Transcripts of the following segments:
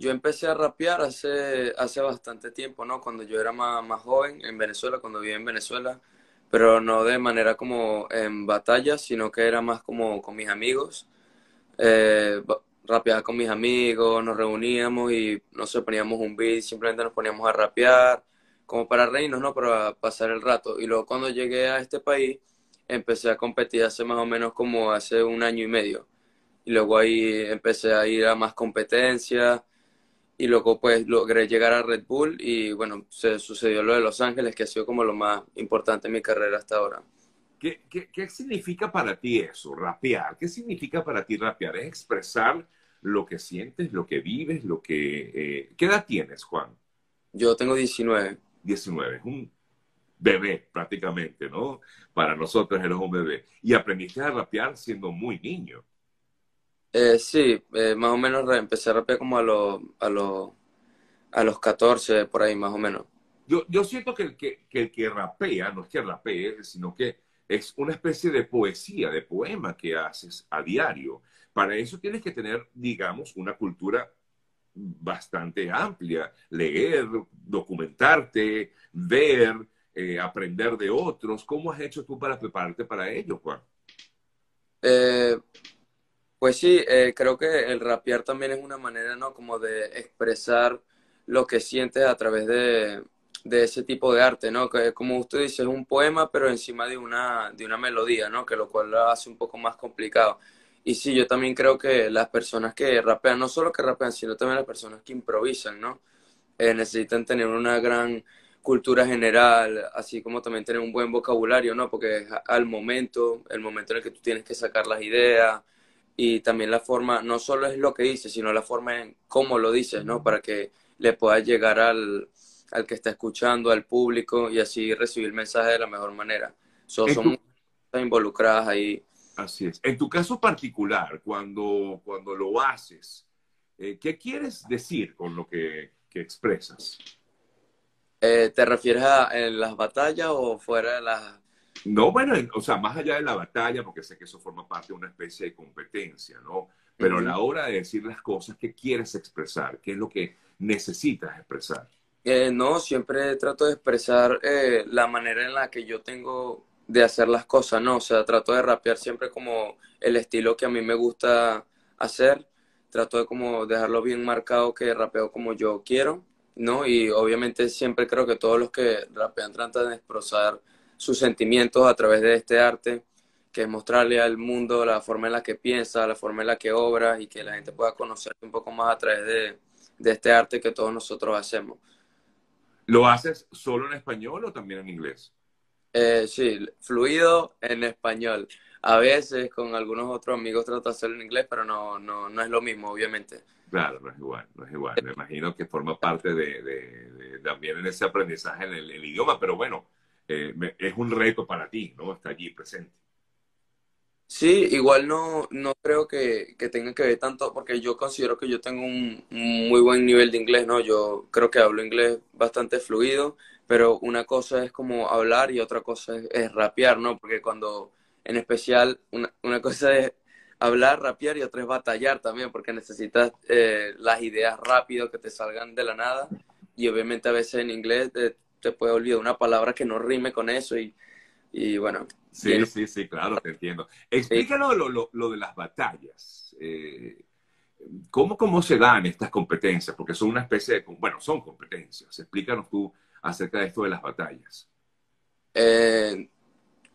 yo empecé a rapear hace, hace bastante tiempo, ¿no? Cuando yo era más, más joven en Venezuela, cuando vivía en Venezuela, pero no de manera como en batallas, sino que era más como con mis amigos. Eh, rapeaba con mis amigos, nos reuníamos y no sé, poníamos un beat, simplemente nos poníamos a rapear, como para reírnos, ¿no? Para pasar el rato. Y luego cuando llegué a este país, empecé a competir hace más o menos como hace un año y medio. Y luego ahí empecé a ir a más competencias y luego pues logré llegar a Red Bull y bueno, se sucedió lo de Los Ángeles, que ha sido como lo más importante en mi carrera hasta ahora. ¿Qué, qué, qué significa para ti eso, rapear? ¿Qué significa para ti rapear? ¿Es expresar lo que sientes, lo que vives, lo que... Eh, ¿Qué edad tienes, Juan? Yo tengo 19. 19, es un bebé prácticamente, ¿no? Para nosotros eres un bebé. Y aprendiste a rapear siendo muy niño. Eh, sí, eh, más o menos empecé a rapear como a, los a, los a los 14, por ahí más o menos. Yo, yo siento que el que, que el que rapea, no es que rapee, sino que es una especie de poesía, de poema que haces a diario. Para eso tienes que tener, digamos, una cultura bastante amplia, leer, documentarte, ver, eh, aprender de otros. ¿Cómo has hecho tú para prepararte para ello, Juan? Eh, pues sí, eh, creo que el rapear también es una manera, ¿no? Como de expresar lo que sientes a través de, de ese tipo de arte, ¿no? Que como usted dice, es un poema, pero encima de una, de una melodía, ¿no? Que lo cual lo hace un poco más complicado. Y sí, yo también creo que las personas que rapean, no solo que rapean, sino también las personas que improvisan, ¿no? Eh, necesitan tener una gran cultura general, así como también tener un buen vocabulario, ¿no? Porque es al momento, el momento en el que tú tienes que sacar las ideas y también la forma, no solo es lo que dices, sino la forma en cómo lo dices, ¿no? Para que le pueda llegar al, al que está escuchando, al público y así recibir el mensaje de la mejor manera. son muchas involucradas ahí Así es. En tu caso particular, cuando, cuando lo haces, eh, ¿qué quieres decir con lo que, expresas? Eh, ¿Te refieres a en las batallas o fuera de las...? No, bueno, o sea, más allá de la batalla, porque sé que eso forma parte de una especie de competencia, ¿no? Pero a la hora de decir las cosas, ¿qué quieres expresar? ¿Qué es lo que necesitas expresar? Eh, no, siempre trato de expresar la manera en la que yo tengo de hacer las cosas, ¿no? O sea, trato de rapear siempre como el estilo que a mí me gusta hacer. Trato de como dejarlo bien marcado que rapeo como yo quiero, ¿no? Y obviamente siempre creo que todos los que rapean tratan de expresar sus sentimientos a través de este arte, que es mostrarle al mundo la forma en la que piensa, la forma en la que obra y que la gente pueda conocer un poco más a través de, de este arte que todos nosotros hacemos. ¿Lo haces solo en español o también en inglés? Eh, sí, fluido en español. A veces con algunos otros amigos trato de hacerlo en inglés, pero no, no, no es lo mismo, obviamente. Claro, no es igual, no es igual. Me imagino que forma parte de, de, también en ese aprendizaje en el, idioma, pero bueno, eh, es un reto para ti, ¿no? Está allí presente. Sí, igual no, no creo que, que tenga que ver tanto, porque yo considero que yo tengo un, muy buen nivel de inglés, ¿no? Yo creo que hablo inglés bastante fluido pero una cosa es como hablar y otra cosa es, rapear, ¿no? Porque cuando, en especial, una, una, cosa es hablar, rapear y otra es batallar también, porque necesitas eh, las ideas rápido que te salgan de la nada y obviamente a veces en inglés te, te puede olvidar una palabra que no rime con eso y, y bueno. Sí, sí, sí, claro, te entiendo. Explícanos lo, lo, lo, de las batallas. Eh, ¿cómo, ¿Cómo se dan estas competencias? Porque son una especie de, bueno, son competencias. Explícanos tú acerca de esto de las batallas. Eh,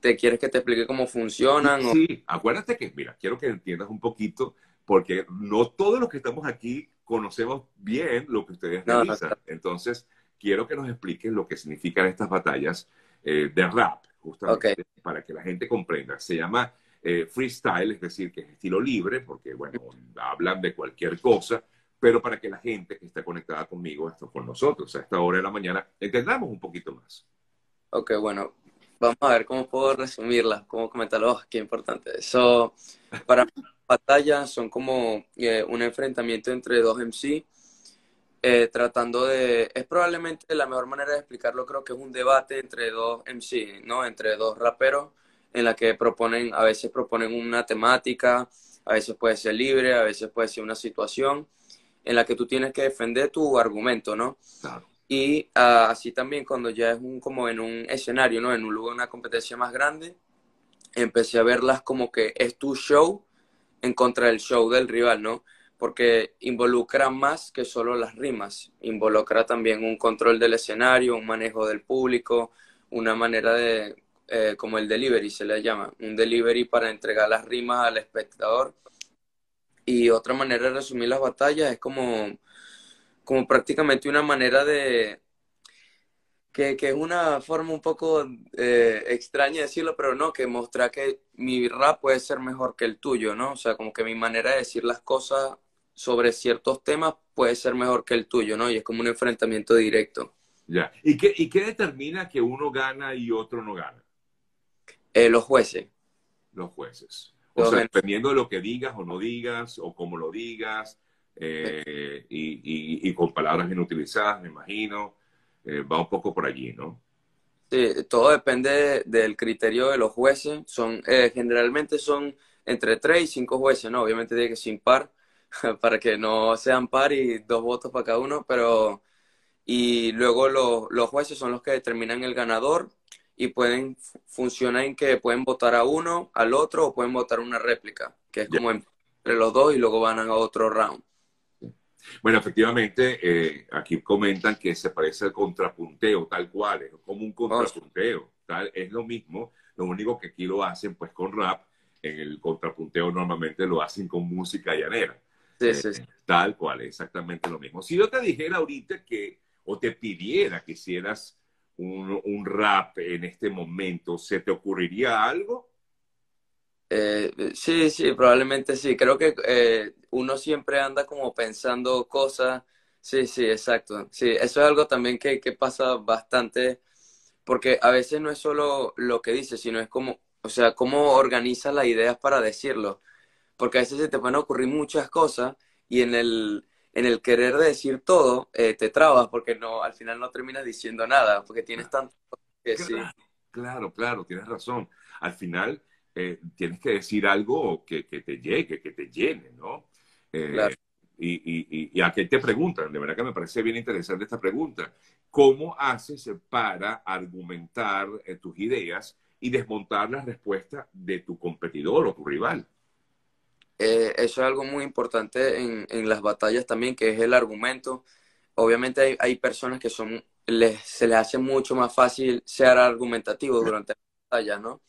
¿Te quieres que te explique cómo funcionan? Sí, acuérdate que, mira, quiero que entiendas un poquito, porque no todos los que estamos aquí conocemos bien lo que ustedes realizan. Entonces, quiero que nos expliques lo que significan estas batallas eh, de rap, justamente para que la gente comprenda. Se llama eh, freestyle, es decir, que es estilo libre, porque, bueno, hablan de cualquier cosa pero para que la gente que está conectada conmigo, esto con nosotros a esta hora de la mañana, entendamos un poquito más. Ok, bueno, vamos a ver cómo puedo resumirla, cómo comentarlo, oh, qué importante. Eso, para batallas son como eh, un enfrentamiento entre dos MC, eh, tratando de, es probablemente la mejor manera de explicarlo, creo que es un debate entre dos MC, ¿no? Entre dos raperos, en la que proponen, a veces proponen una temática, a veces puede ser libre, a veces puede ser una situación, en la que tú tienes que defender tu argumento, ¿no? Y ah, así también cuando ya es un, como en un escenario, ¿no? En un lugar, una competencia más grande, empecé a verlas como que es tu show en contra del show del rival, ¿no? Porque involucra más que solo las rimas, involucra también un control del escenario, un manejo del público, una manera de, eh, como el delivery se le llama, un delivery para entregar las rimas al espectador. Y otra manera de resumir las batallas es como, como prácticamente una manera de, que, que, es una forma un poco eh, extraña de decirlo, pero no, que mostrar que mi rap puede ser mejor que el tuyo, ¿no? O sea, como que mi manera de decir las cosas sobre ciertos temas puede ser mejor que el tuyo, ¿no? Y es como un enfrentamiento directo. Ya. ¿Y qué, y qué determina que uno gana y otro no gana? Eh, los jueces. Los jueces. O sea, dependiendo de lo que digas o no digas, o cómo lo digas, eh, y, y, y, con palabras bien utilizadas, me imagino. Eh, va un poco por allí, ¿no? Sí, todo depende del criterio de los jueces. Son, eh, generalmente son entre tres y cinco jueces, ¿no? Obviamente tiene que ser par para que no sean par y dos votos para cada uno, pero y luego los jueces son los que determinan el ganador y pueden funcionar en que pueden votar a uno, al otro o pueden votar una réplica, que es como entre los dos y luego van a otro round. Bueno, efectivamente, eh, aquí comentan que se parece al contrapunteo, tal cual, es como un contrapunteo, tal, es lo mismo, lo único que aquí lo hacen pues con rap, en el contrapunteo normalmente lo hacen con música llanera. Sí, sí, sí. Tal cual, exactamente lo mismo. Si yo te dijera ahorita que, o te pidiera que hicieras un, un rap en este momento, ¿se te ocurriría algo? Eh, sí, sí, probablemente sí. Creo que eh, uno siempre anda como pensando cosas. Sí, sí, exacto. Sí, eso es algo también que, que pasa bastante, porque a veces no es solo lo que dice, sino es como, o sea, cómo organizas las ideas para decirlo. Porque a veces se te pueden ocurrir muchas cosas y en el, en el querer decir todo eh, te trabas porque no, al final no terminas diciendo nada, porque tienes tanto que claro, Claro, claro, tienes razón. Al final eh, tienes que decir algo que, que, te llegue, que te llene, ¿no? Eh, y, y, y, a qué te preguntan, de verdad que me parece bien interesante esta pregunta. ¿Cómo haces para argumentar eh, tus ideas y desmontar la respuesta de tu competidor o tu rival? Eso es algo muy importante en, en, las batallas también, que es el argumento. Obviamente hay, hay personas que son, les, se les hace mucho más fácil ser argumentativo durante la batalla, ¿no?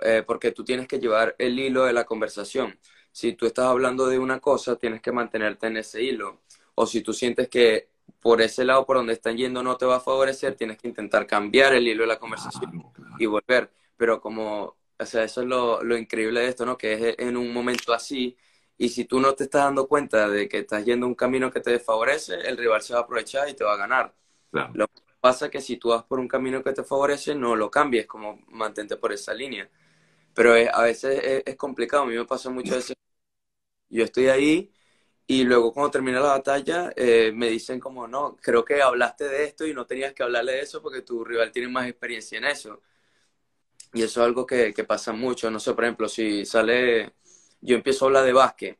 Eh, porque tú tienes que llevar el hilo de la conversación. Si tú estás hablando de una cosa, tienes que mantenerte en ese hilo. O si tú sientes que por ese lado por donde están yendo no te va a favorecer, tienes que intentar cambiar el hilo de la conversación y volver. Pero como, o sea, eso es lo, lo, increíble de esto, ¿no? Que es en un momento así, y si tú no te estás dando cuenta de que estás yendo un camino que te desfavorece, el rival se va a aprovechar y te va a ganar. Lo que pasa es que si tú vas por un camino que te favorece, no lo cambies, como mantente por esa línea pero a veces es, complicado, a mí me pasa muchas veces, yo estoy ahí y luego cuando termina la batalla eh, me dicen como, no, creo que hablaste de esto y no tenías que hablarle de eso porque tu rival tiene más experiencia en eso. Y eso es algo que, que pasa mucho, no sé, por ejemplo, si sale, yo empiezo a hablar de básquet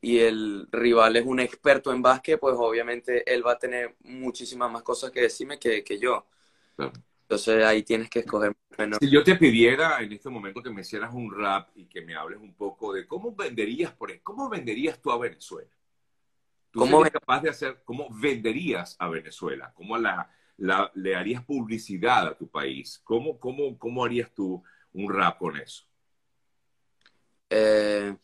y el rival es un experto en básquet, pues obviamente él va a tener muchísimas más cosas que decirme que, que yo. Entonces ahí tienes que escoger menos. Si yo te pidiera en este momento que me hicieras un rap y que me hables un poco de cómo venderías por cómo venderías tú a Venezuela. ¿Tú ¿Cómo eres capaz de hacer cómo venderías a Venezuela? ¿Cómo la, la, le harías publicidad a tu país? ¿Cómo, cómo, cómo harías tú un rap con eso? Eh,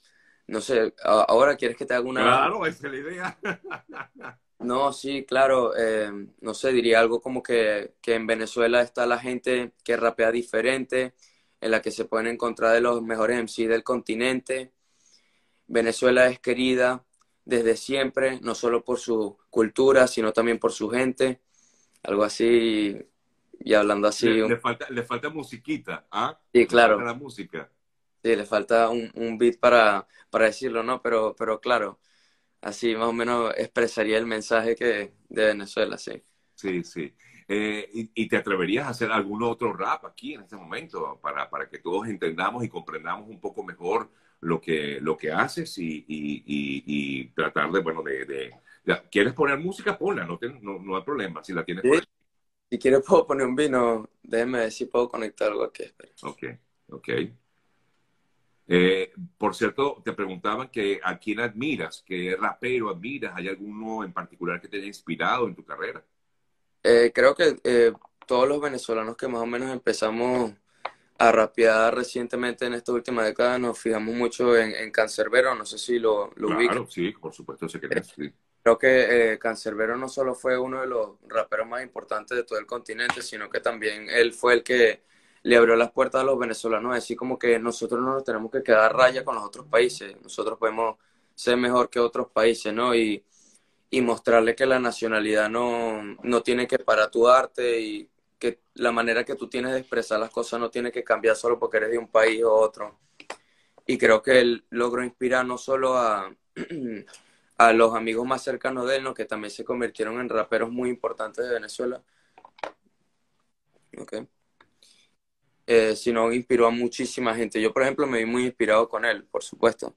no sé, ahora quieres que te haga una. Claro, esa es la idea. No, sí, claro. Eh, no sé, diría algo como que, que, en Venezuela está la gente que rapea diferente, en la que se pueden encontrar de los mejores MC del continente. Venezuela es querida desde siempre, no solo por su cultura, sino también por su gente. Algo así, y hablando así. Le, falta, le falta musiquita, ¿ah? Sí, claro. la música. Sí, le falta un, un beat para, para decirlo, ¿no? Pero, pero claro así más o menos expresaría el mensaje que de Venezuela, sí. Sí, sí. Eh, y, te atreverías a hacer algún otro rap aquí en este momento para, para que todos entendamos y comprendamos un poco mejor lo que, lo que haces y, y, tratar de, bueno, de, ¿Quieres poner música? Ponla, no, no, no, hay problema, si la tienes Si quieres puedo poner un vino, déjeme ver si puedo conectar algo aquí. Espera. Ok, ok. Eh, por cierto, te preguntaban que a quién admiras, qué rapero admiras, ¿hay alguno en particular que te haya inspirado en tu carrera? Eh, creo que eh, todos los venezolanos que más o menos empezamos a rapear recientemente en esta última década nos fijamos mucho en, en Cancerbero, no sé si lo, lo claro, sí, por supuesto, sé que Creo que eh, Cancerbero no solo fue uno de los raperos más importantes de todo el continente, sino que también él fue el que le abrió las puertas a los venezolanos, así como que nosotros no nos tenemos que quedar raya con los otros países, nosotros podemos ser mejor que otros países, ¿no? Y, y mostrarle que la nacionalidad no, no tiene que parar tu arte y que la manera que tú tienes de expresar las cosas no tiene que cambiar solo porque eres de un país o otro. Y creo que él logró inspirar no solo a, a los amigos más cercanos de él, ¿no? que también se convirtieron en raperos muy importantes de Venezuela, okay. Eh, sino inspiró a muchísima gente. Yo, por ejemplo, me vi muy inspirado con él, por supuesto.